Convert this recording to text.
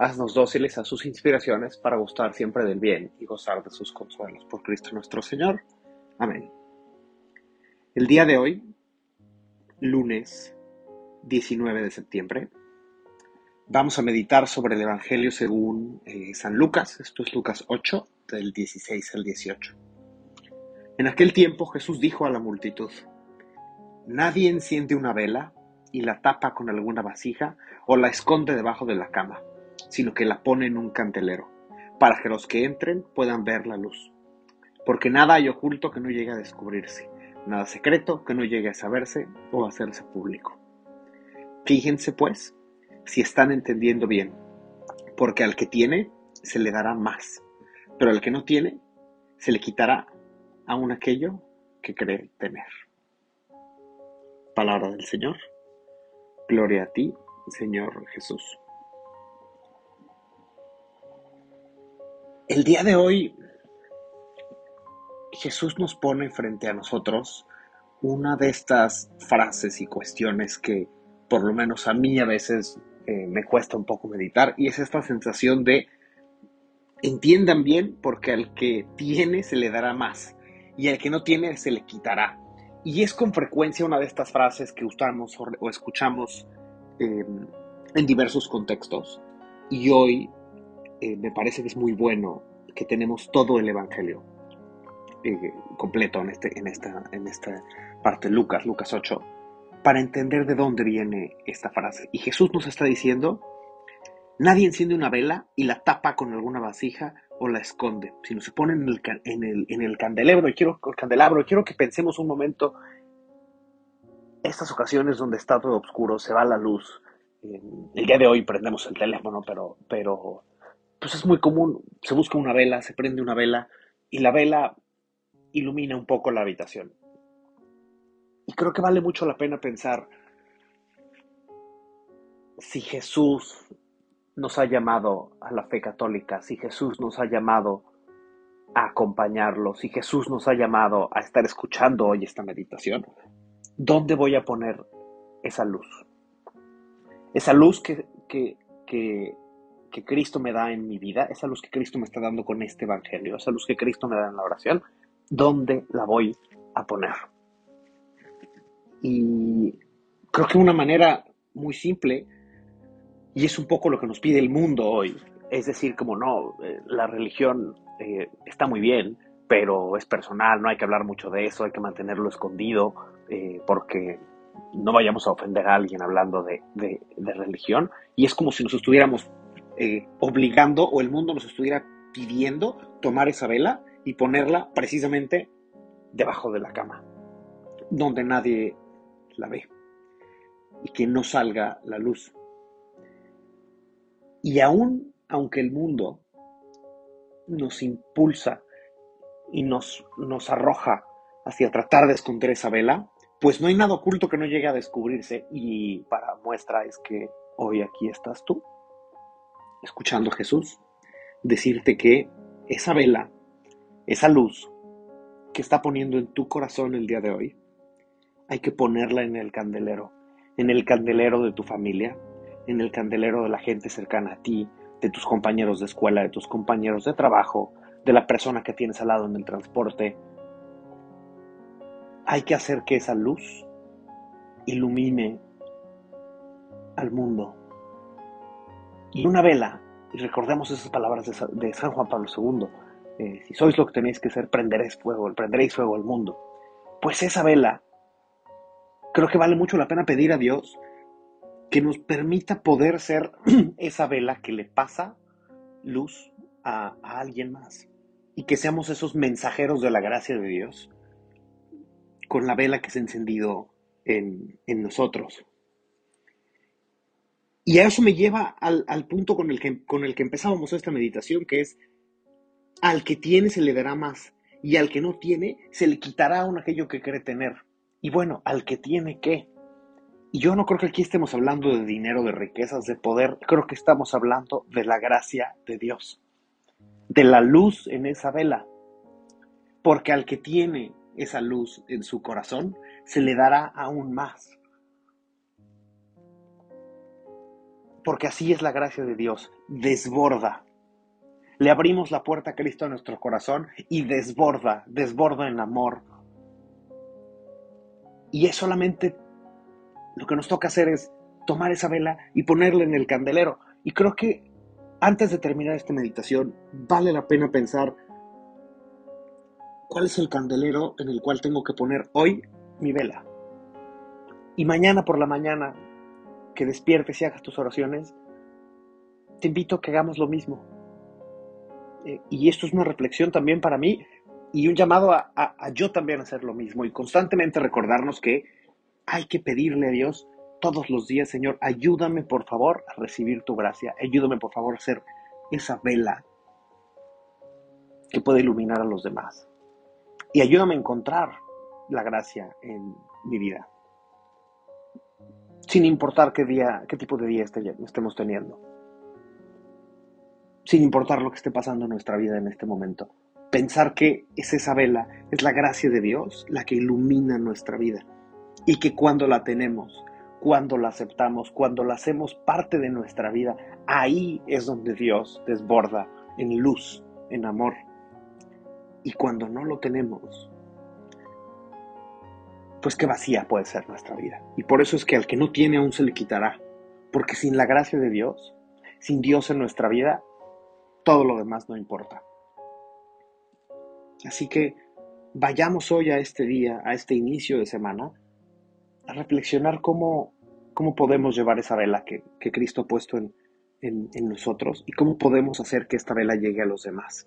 Haznos dóciles a sus inspiraciones para gustar siempre del bien y gozar de sus consuelos. Por Cristo nuestro Señor. Amén. El día de hoy, lunes 19 de septiembre, vamos a meditar sobre el Evangelio según eh, San Lucas. Esto es Lucas 8, del 16 al 18. En aquel tiempo Jesús dijo a la multitud, Nadie enciende una vela y la tapa con alguna vasija o la esconde debajo de la cama, sino que la pone en un candelero, para que los que entren puedan ver la luz. Porque nada hay oculto que no llegue a descubrirse, nada secreto que no llegue a saberse o a hacerse público. Fíjense, pues, si están entendiendo bien, porque al que tiene se le dará más, pero al que no tiene se le quitará aún aquello que cree tener. Palabra del Señor. Gloria a ti, Señor Jesús. El día de hoy, Jesús nos pone frente a nosotros una de estas frases y cuestiones que por lo menos a mí a veces eh, me cuesta un poco meditar y es esta sensación de entiendan bien porque al que tiene se le dará más y al que no tiene se le quitará. Y es con frecuencia una de estas frases que usamos o escuchamos em, en diversos contextos. Y hoy eh, me parece que es muy bueno que tenemos todo el Evangelio eh, completo en, este, en, esta, en esta parte, Lucas, Lucas 8, para entender de dónde viene esta frase. Y Jesús nos está diciendo, nadie enciende una vela y la tapa con alguna vasija o la esconde, sino se pone en el, en el, en el candelabro. Y quiero, el candelabro, quiero que pensemos un momento estas ocasiones donde está todo oscuro, se va la luz. el día de hoy prendemos el teléfono, pero, pero pues es muy común. Se busca una vela, se prende una vela y la vela ilumina un poco la habitación. Y creo que vale mucho la pena pensar si Jesús nos ha llamado a la fe católica, si Jesús nos ha llamado a acompañarlo, si Jesús nos ha llamado a estar escuchando hoy esta meditación, ¿dónde voy a poner esa luz? Esa luz que, que, que, que, Cristo me da en mi vida, esa luz que Cristo me está dando con este Evangelio, esa luz que Cristo me da en la oración, ¿dónde la voy a poner? Y creo que una manera muy simple y es un poco lo que nos pide el mundo hoy. Es decir, como no, eh, la religión eh, está muy bien, pero es personal, no hay que hablar mucho de eso, hay que mantenerlo escondido, eh, porque no vayamos a ofender a alguien hablando de, de, religión. Y es como si nos estuviéramos obligando o el mundo nos estuviera pidiendo tomar esa vela y ponerla precisamente debajo de la cama, donde nadie la ve y que no salga la luz. Y aún aunque el mundo nos impulsa y nos, nos arroja hacia tratar de esconder esa vela, pues no hay nada oculto que no llegue a descubrirse y para muestra es que hoy aquí estás tú, escuchando a Jesús, decirte que esa vela, esa luz que está poniendo en tu corazón el día de hoy, hay que ponerla en el candelero, en el candelero de tu familia, en el candelero de la gente cercana a ti, de tus compañeros de escuela, de tus compañeros de trabajo, de la persona que tienes al lado en el transporte. Hay que hacer que esa luz ilumine al mundo. Y una vela, y recordemos esas palabras de San Juan Pablo II, eh, si sois lo que tenéis que ser, prenderéis fuego, prenderéis fuego al mundo. Pues esa vela, creo que vale mucho la pena pedir a Dios que nos permita poder ser esa vela que le pasa luz a, alguien más y que seamos esos mensajeros de la gracia de Dios con la vela que se ha encendido en, en nosotros. Y a eso me lleva al, al punto con el, que, con el que empezábamos esta meditación, que es, al que tiene se le dará más, y al que no tiene se le quitará aún aquello que cree tener. Y bueno, al que tiene qué. Y yo no creo que aquí estemos hablando de dinero, de riquezas, de poder, creo que estamos hablando de la gracia de Dios, de la luz en esa vela. Porque al que tiene esa luz en su corazón, se le dará aún más. Porque así es la gracia de Dios, desborda. Le abrimos la puerta a Cristo a nuestro corazón y desborda, desborda en amor. Y es solamente lo que nos toca hacer es tomar esa vela y ponerla en el candelero. Y creo que antes de terminar esta meditación, vale la pena pensar cuál es el candelero en el cual tengo que poner hoy mi vela. Y mañana por la mañana, que despiertes y hagas tus oraciones, te invito a que hagamos lo mismo. Eh, y esto es una reflexión también para mí y un llamado a, yo también hacer lo mismo y constantemente recordarnos que hay que pedirle a Dios todos los días, Señor, ayúdame por favor a recibir tu gracia, ayúdame por favor a ser esa vela que puede iluminar a los demás. Y ayúdame a encontrar la gracia en mi vida. Sin importar qué día, qué tipo de día estemos teniendo. Sin importar lo que esté pasando en nuestra vida en este momento. Pensar que es esa vela, es la gracia de Dios la que ilumina nuestra vida. Y que cuando la tenemos, cuando la aceptamos, cuando la hacemos parte de nuestra vida, ahí es donde Dios desborda en luz, en amor. Y cuando no lo tenemos, pues qué vacía puede ser nuestra vida. Y por eso es que al que no tiene aún se le quitará. Porque sin la gracia de Dios, sin Dios en nuestra vida, todo lo demás no importa. Así que vayamos hoy a este día, a este inicio de semana, a reflexionar cómo, cómo podemos llevar esa vela que, Cristo ha puesto en, en nosotros y cómo podemos hacer que esta vela llegue a los demás.